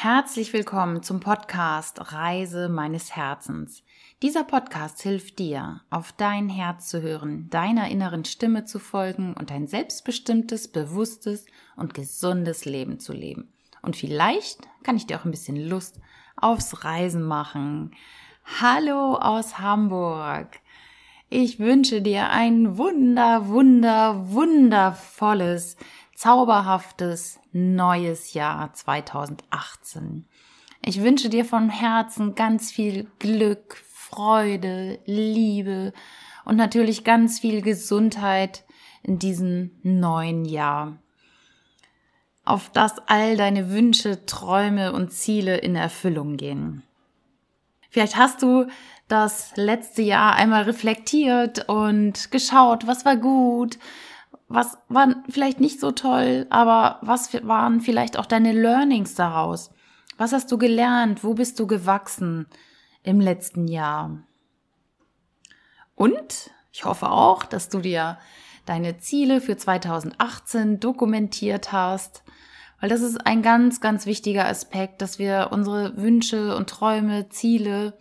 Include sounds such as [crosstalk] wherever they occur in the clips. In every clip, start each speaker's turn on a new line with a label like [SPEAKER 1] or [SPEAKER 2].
[SPEAKER 1] Herzlich willkommen zum Podcast Reise meines Herzens. Dieser Podcast hilft dir, auf dein Herz zu hören, deiner inneren Stimme zu folgen und ein selbstbestimmtes, bewusstes und gesundes Leben zu leben. Und vielleicht kann ich dir auch ein bisschen Lust aufs Reisen machen. Hallo aus Hamburg. Ich wünsche dir ein wunder, wunder, wundervolles, zauberhaftes neues Jahr 2018. Ich wünsche dir von Herzen ganz viel Glück, Freude, Liebe und natürlich ganz viel Gesundheit in diesem neuen Jahr. Auf dass all deine Wünsche, Träume und Ziele in Erfüllung gehen. Vielleicht hast du das letzte Jahr einmal reflektiert und geschaut, was war gut, was war vielleicht nicht so toll, aber was waren vielleicht auch deine Learnings daraus? Was hast du gelernt? Wo bist du gewachsen im letzten Jahr? Und ich hoffe auch, dass du dir deine Ziele für 2018 dokumentiert hast, weil das ist ein ganz, ganz wichtiger Aspekt, dass wir unsere Wünsche und Träume, Ziele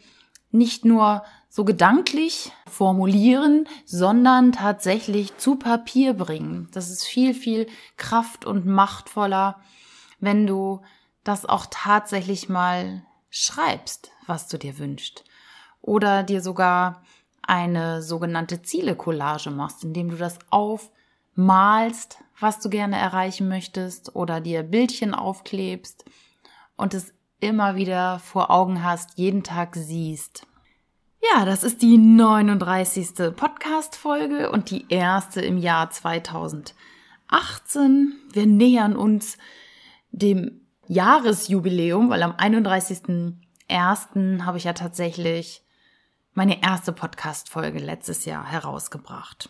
[SPEAKER 1] nicht nur so gedanklich formulieren, sondern tatsächlich zu Papier bringen. Das ist viel, viel kraft- und machtvoller, wenn du das auch tatsächlich mal schreibst, was du dir wünschst. Oder dir sogar eine sogenannte Ziele-Collage machst, indem du das aufmalst, was du gerne erreichen möchtest, oder dir Bildchen aufklebst und es immer wieder vor Augen hast, jeden Tag siehst. Ja, das ist die 39. Podcast-Folge und die erste im Jahr 2018. Wir nähern uns dem Jahresjubiläum, weil am 31.01. habe ich ja tatsächlich meine erste Podcast-Folge letztes Jahr herausgebracht.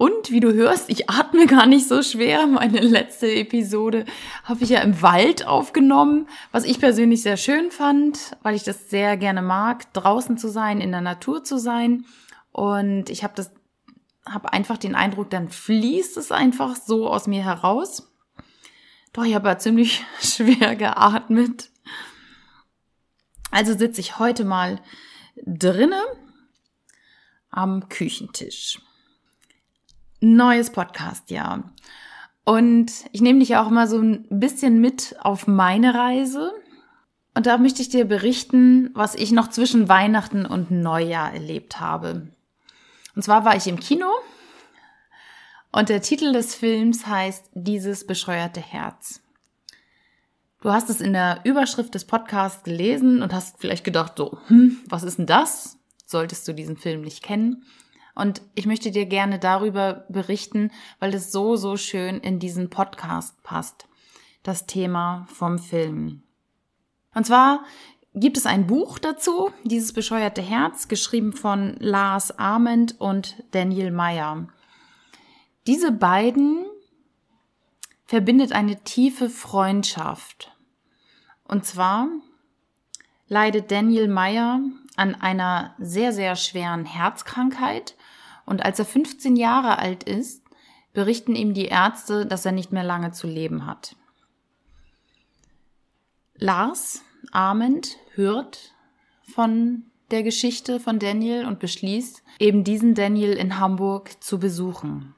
[SPEAKER 1] Und wie du hörst, ich atme gar nicht so schwer. Meine letzte Episode habe ich ja im Wald aufgenommen, was ich persönlich sehr schön fand, weil ich das sehr gerne mag, draußen zu sein, in der Natur zu sein. Und ich habe das, habe einfach den Eindruck, dann fließt es einfach so aus mir heraus. Doch ich habe ja ziemlich [laughs] schwer geatmet. Also sitze ich heute mal drinne am Küchentisch neues Podcast-Jahr. Und ich nehme dich auch immer so ein bisschen mit auf meine Reise. Und da möchte ich dir berichten, was ich noch zwischen Weihnachten und Neujahr erlebt habe. Und zwar war ich im Kino und der Titel des Films heißt Dieses bescheuerte Herz. Du hast es in der Überschrift des Podcasts gelesen und hast vielleicht gedacht, so, hm, was ist denn das? Solltest du diesen Film nicht kennen? Und ich möchte dir gerne darüber berichten, weil es so, so schön in diesen Podcast passt. Das Thema vom Film. Und zwar gibt es ein Buch dazu, dieses bescheuerte Herz, geschrieben von Lars Arment und Daniel Meyer. Diese beiden verbindet eine tiefe Freundschaft. Und zwar leidet Daniel Meyer an einer sehr, sehr schweren Herzkrankheit und als er 15 Jahre alt ist, berichten ihm die Ärzte, dass er nicht mehr lange zu leben hat. Lars Arment hört von der Geschichte von Daniel und beschließt, eben diesen Daniel in Hamburg zu besuchen.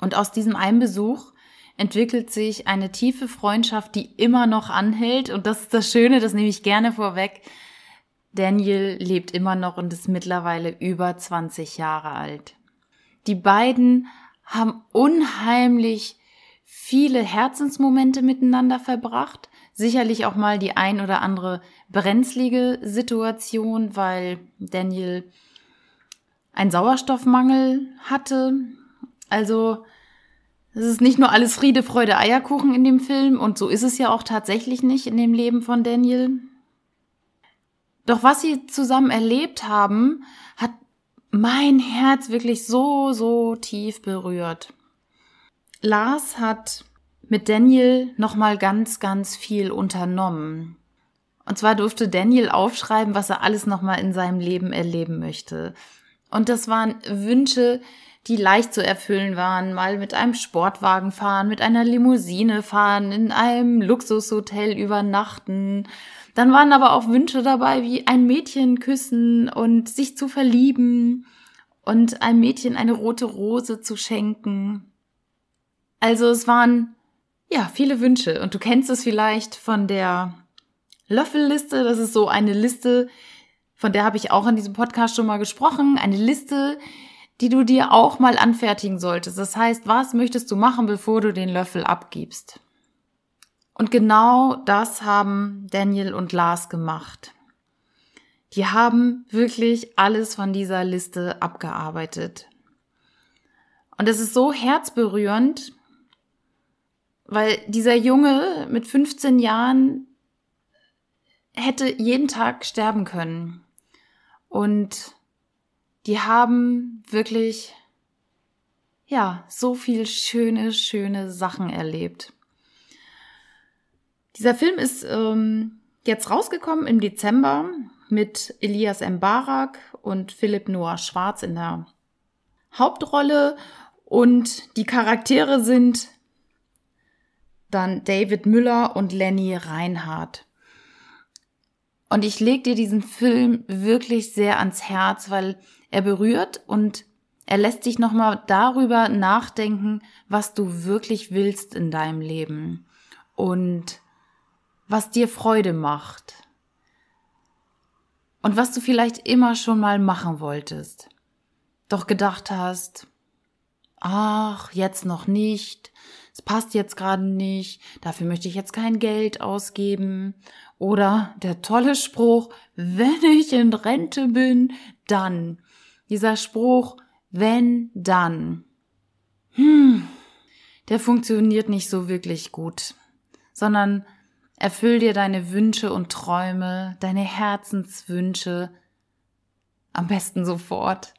[SPEAKER 1] Und aus diesem einen Besuch entwickelt sich eine tiefe Freundschaft, die immer noch anhält. Und das ist das Schöne, das nehme ich gerne vorweg. Daniel lebt immer noch und ist mittlerweile über 20 Jahre alt. Die beiden haben unheimlich viele Herzensmomente miteinander verbracht. Sicherlich auch mal die ein oder andere brenzlige Situation, weil Daniel einen Sauerstoffmangel hatte. Also es ist nicht nur alles Friede, Freude, Eierkuchen in dem Film und so ist es ja auch tatsächlich nicht in dem Leben von Daniel. Doch was sie zusammen erlebt haben, hat mein Herz wirklich so, so tief berührt. Lars hat mit Daniel nochmal ganz, ganz viel unternommen. Und zwar durfte Daniel aufschreiben, was er alles nochmal in seinem Leben erleben möchte. Und das waren Wünsche, die leicht zu erfüllen waren, mal mit einem Sportwagen fahren, mit einer Limousine fahren, in einem Luxushotel übernachten. Dann waren aber auch Wünsche dabei, wie ein Mädchen küssen und sich zu verlieben und einem Mädchen eine rote Rose zu schenken. Also es waren ja viele Wünsche und du kennst es vielleicht von der Löffelliste, das ist so eine Liste, von der habe ich auch in diesem Podcast schon mal gesprochen, eine Liste, die du dir auch mal anfertigen solltest. Das heißt, was möchtest du machen, bevor du den Löffel abgibst? Und genau das haben Daniel und Lars gemacht. Die haben wirklich alles von dieser Liste abgearbeitet. Und es ist so herzberührend, weil dieser Junge mit 15 Jahren hätte jeden Tag sterben können. Und die haben wirklich, ja, so viel schöne, schöne Sachen erlebt. Dieser Film ist ähm, jetzt rausgekommen im Dezember mit Elias Mbarak und Philipp Noah Schwarz in der Hauptrolle. Und die Charaktere sind dann David Müller und Lenny Reinhardt. Und ich leg dir diesen Film wirklich sehr ans Herz, weil er berührt und er lässt dich nochmal darüber nachdenken, was du wirklich willst in deinem Leben und was dir Freude macht und was du vielleicht immer schon mal machen wolltest, doch gedacht hast, ach, jetzt noch nicht, es passt jetzt gerade nicht, dafür möchte ich jetzt kein Geld ausgeben. Oder der tolle Spruch, wenn ich in Rente bin, dann. Dieser Spruch, wenn, dann. Hm, der funktioniert nicht so wirklich gut, sondern erfüll dir deine Wünsche und Träume, deine Herzenswünsche, am besten sofort,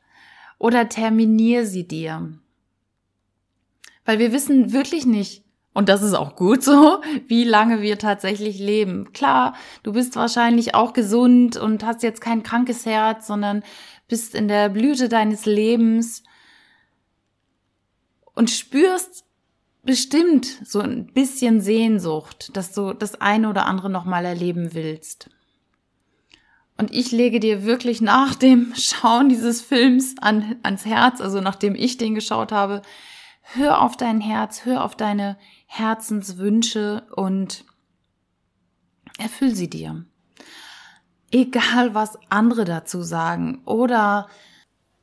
[SPEAKER 1] oder terminier sie dir. Weil wir wissen wirklich nicht, und das ist auch gut so, [laughs] wie lange wir tatsächlich leben. Klar, du bist wahrscheinlich auch gesund und hast jetzt kein krankes Herz, sondern bist in der Blüte deines Lebens und spürst bestimmt so ein bisschen Sehnsucht, dass du das eine oder andere nochmal erleben willst. Und ich lege dir wirklich nach dem [laughs] Schauen dieses Films an, ans Herz, also nachdem ich den geschaut habe, hör auf dein Herz, hör auf deine Herzenswünsche und erfüll sie dir. Egal, was andere dazu sagen oder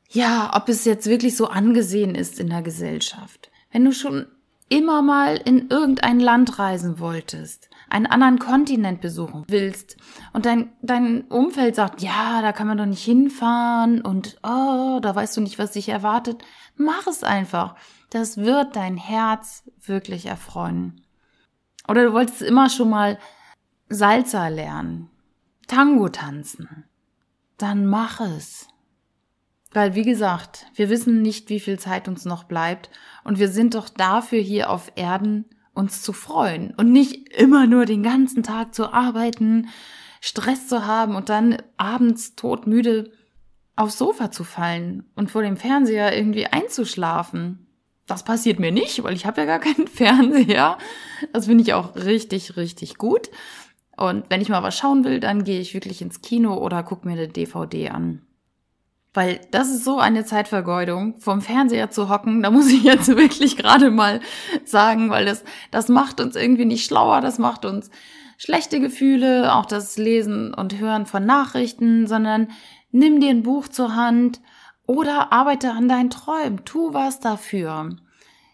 [SPEAKER 1] ja, ob es jetzt wirklich so angesehen ist in der Gesellschaft. Wenn du schon immer mal in irgendein Land reisen wolltest, einen anderen Kontinent besuchen willst und dein, dein Umfeld sagt, ja, da kann man doch nicht hinfahren und oh, da weißt du nicht, was dich erwartet, mach es einfach. Das wird dein Herz wirklich erfreuen. Oder du wolltest immer schon mal Salsa lernen, Tango tanzen. Dann mach es. Weil, wie gesagt, wir wissen nicht, wie viel Zeit uns noch bleibt und wir sind doch dafür hier auf Erden, uns zu freuen und nicht immer nur den ganzen Tag zu arbeiten, Stress zu haben und dann abends todmüde aufs Sofa zu fallen und vor dem Fernseher irgendwie einzuschlafen das passiert mir nicht, weil ich habe ja gar keinen [laughs] Fernseher. Das finde ich auch richtig, richtig gut. Und wenn ich mal was schauen will, dann gehe ich wirklich ins Kino oder gucke mir eine DVD an. Weil das ist so eine Zeitvergeudung, vom Fernseher zu hocken, da muss ich jetzt [laughs] wirklich gerade mal sagen, weil das, das macht uns irgendwie nicht schlauer, das macht uns schlechte Gefühle, auch das Lesen und Hören von Nachrichten, sondern nimm dir ein Buch zur Hand oder arbeite an deinen Träumen, tu was dafür.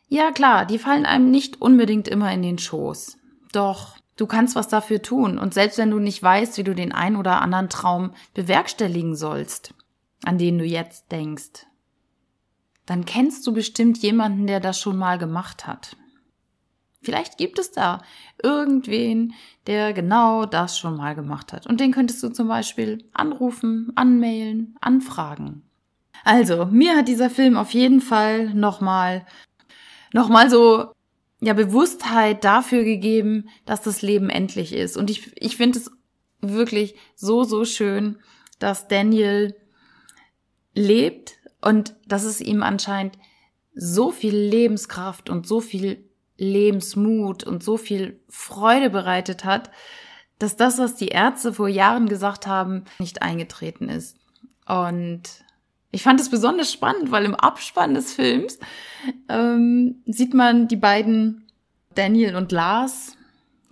[SPEAKER 1] Ja klar, die fallen einem nicht unbedingt immer in den Schoß. Doch du kannst was dafür tun und selbst wenn du nicht weißt, wie du den ein oder anderen Traum bewerkstelligen sollst, an den du jetzt denkst, dann kennst du bestimmt jemanden, der das schon mal gemacht hat. Vielleicht gibt es da irgendwen, der genau das schon mal gemacht hat. Und den könntest du zum Beispiel anrufen, anmailen, anfragen. Also, mir hat dieser Film auf jeden Fall nochmal, nochmal so, ja, Bewusstheit dafür gegeben, dass das Leben endlich ist. Und ich, ich finde es wirklich so, so schön, dass Daniel lebt Und dass es ihm anscheinend so viel Lebenskraft und so viel Lebensmut und so viel Freude bereitet hat, dass das, was die Ärzte vor Jahren gesagt haben, nicht eingetreten ist. Und ich fand es besonders spannend, weil im Abspann des Films ähm, sieht man die beiden Daniel und Lars,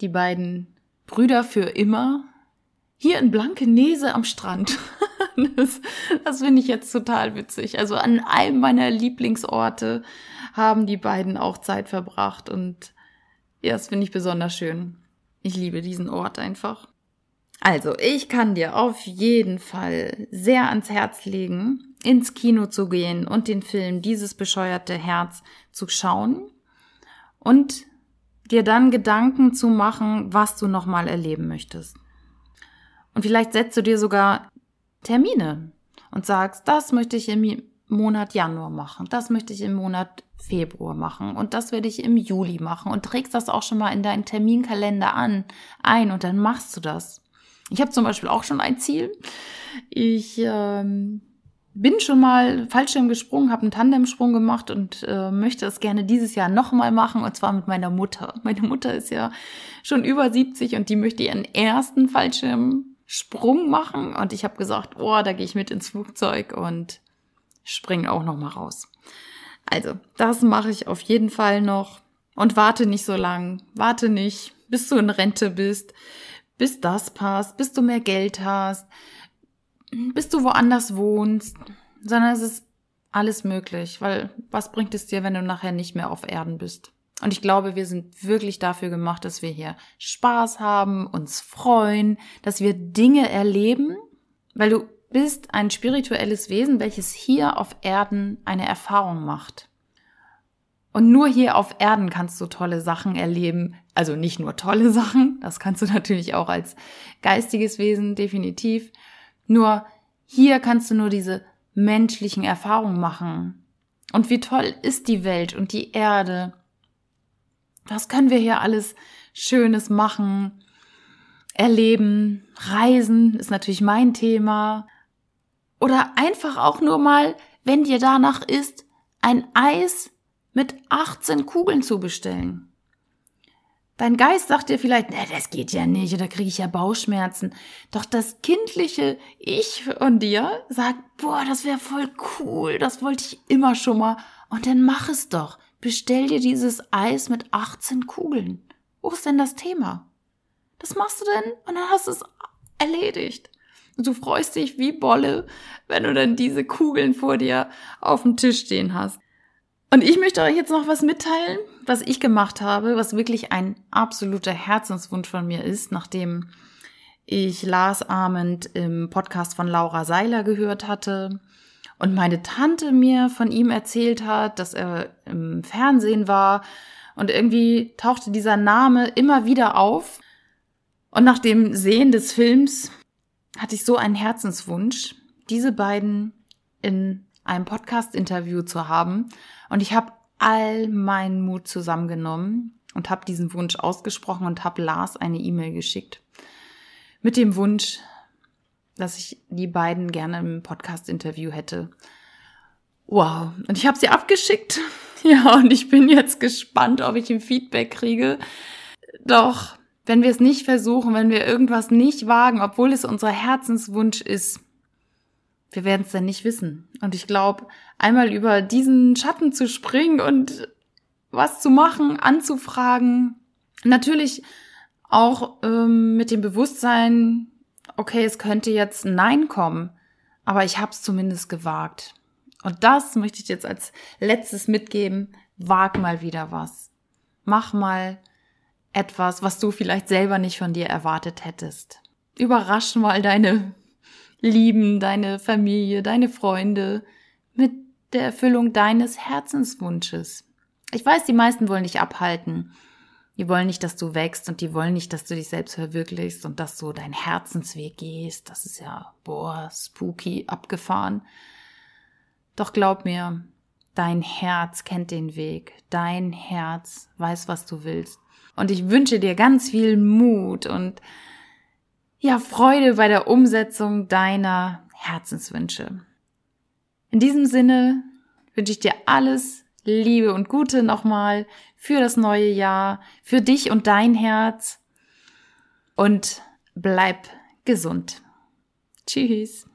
[SPEAKER 1] die beiden Brüder für immer, hier in Blankenese am Strand. [laughs] das [laughs] das finde ich jetzt total witzig. Also an einem meiner Lieblingsorte haben die beiden auch Zeit verbracht und ja, das finde ich besonders schön. Ich liebe diesen Ort einfach. Also, ich kann dir auf jeden Fall sehr ans Herz legen, ins Kino zu gehen und den Film Dieses bescheuerte Herz zu schauen und dir dann Gedanken zu machen, was du nochmal erleben möchtest. Und vielleicht setzt du dir sogar Termine und sagst, das möchte ich im Monat Januar machen, das möchte ich im Monat Februar machen und das werde ich im Juli machen und trägst das auch schon mal in deinen Terminkalender an, ein und dann machst du das. Ich habe zum Beispiel auch schon ein Ziel. Ich ähm, bin schon mal Fallschirm gesprungen, habe einen Tandemsprung gemacht und äh, möchte es gerne dieses Jahr nochmal machen und zwar mit meiner Mutter. Meine Mutter ist ja schon über 70 und die möchte ihren ersten Fallschirmsprung machen und ich habe gesagt, oh, da gehe ich mit ins Flugzeug und springe auch noch mal raus. Also, das mache ich auf jeden Fall noch und warte nicht so lang, warte nicht, bis du in Rente bist, bis das passt, bis du mehr Geld hast, bis du woanders wohnst, sondern es ist alles möglich, weil was bringt es dir, wenn du nachher nicht mehr auf Erden bist? Und ich glaube, wir sind wirklich dafür gemacht, dass wir hier Spaß haben, uns freuen, dass wir Dinge erleben, weil du bist ein spirituelles Wesen, welches hier auf Erden eine Erfahrung macht. Und nur hier auf Erden kannst du tolle Sachen erleben. Also nicht nur tolle [laughs] Sachen, das kannst du natürlich auch als geistiges Wesen definitiv. Nur hier kannst du nur diese menschlichen Erfahrungen machen. Und wie toll ist die Welt und die Erde? Was können wir hier alles Schönes machen? Erleben, reisen ist natürlich mein Thema. Oder einfach auch nur mal, wenn dir danach ist, ein Eis mit 18 Kugeln zu bestellen. Dein Geist sagt dir vielleicht, ne, das geht ja nicht, oder kriege ich ja Bauchschmerzen. Doch das kindliche Ich von dir sagt, boah, das wäre voll cool, das wollte ich immer schon mal. Und dann mach es doch. Bestell dir dieses Eis mit 18 Kugeln. Wo ist denn das Thema? Das machst du denn und dann hast du es erledigt. Und du freust dich wie Bolle, wenn du dann diese Kugeln vor dir auf dem Tisch stehen hast. Und ich möchte euch jetzt noch was mitteilen, was ich gemacht habe, was wirklich ein absoluter Herzenswunsch von mir ist, nachdem ich Lars Arment im Podcast von Laura Seiler gehört hatte und meine Tante mir von ihm erzählt hat, dass er im Fernsehen war und irgendwie tauchte dieser Name immer wieder auf. Und nach dem Sehen des Films hatte ich so einen Herzenswunsch, diese beiden in einem Podcast-Interview zu haben. Und ich habe all meinen Mut zusammengenommen und habe diesen Wunsch ausgesprochen und habe Lars eine E-Mail geschickt. Mit dem Wunsch, dass ich die beiden gerne im Podcast-Interview hätte. Wow. Und ich habe sie abgeschickt. [laughs] Ja, und ich bin jetzt gespannt, ob ich ein Feedback kriege. Doch wenn wir es nicht versuchen, wenn wir irgendwas nicht wagen, obwohl es unser Herzenswunsch ist, wir werden es dann nicht wissen. Und ich glaube, einmal über diesen Schatten zu springen und was zu machen, anzufragen, natürlich auch ähm, mit dem Bewusstsein, okay, es könnte jetzt Nein kommen, aber ich habe es zumindest gewagt. Und das möchte ich jetzt als letztes mitgeben. Wag mal wieder was. Mach mal etwas, was du vielleicht selber nicht von dir erwartet hättest. Überrasch mal deine Lieben, deine Familie, deine Freunde mit der Erfüllung deines Herzenswunsches. Ich weiß, die meisten wollen dich abhalten. Die wollen nicht, dass du wächst und die wollen nicht, dass du dich selbst verwirklichst und dass du deinen Herzensweg gehst. Das ist ja, boah, spooky, abgefahren. Doch glaub mir, dein Herz kennt den Weg. Dein Herz weiß, was du willst. Und ich wünsche dir ganz viel Mut und ja, Freude bei der Umsetzung deiner Herzenswünsche. In diesem Sinne wünsche ich dir alles Liebe und Gute nochmal für das neue Jahr, für dich und dein Herz und bleib gesund. Tschüss.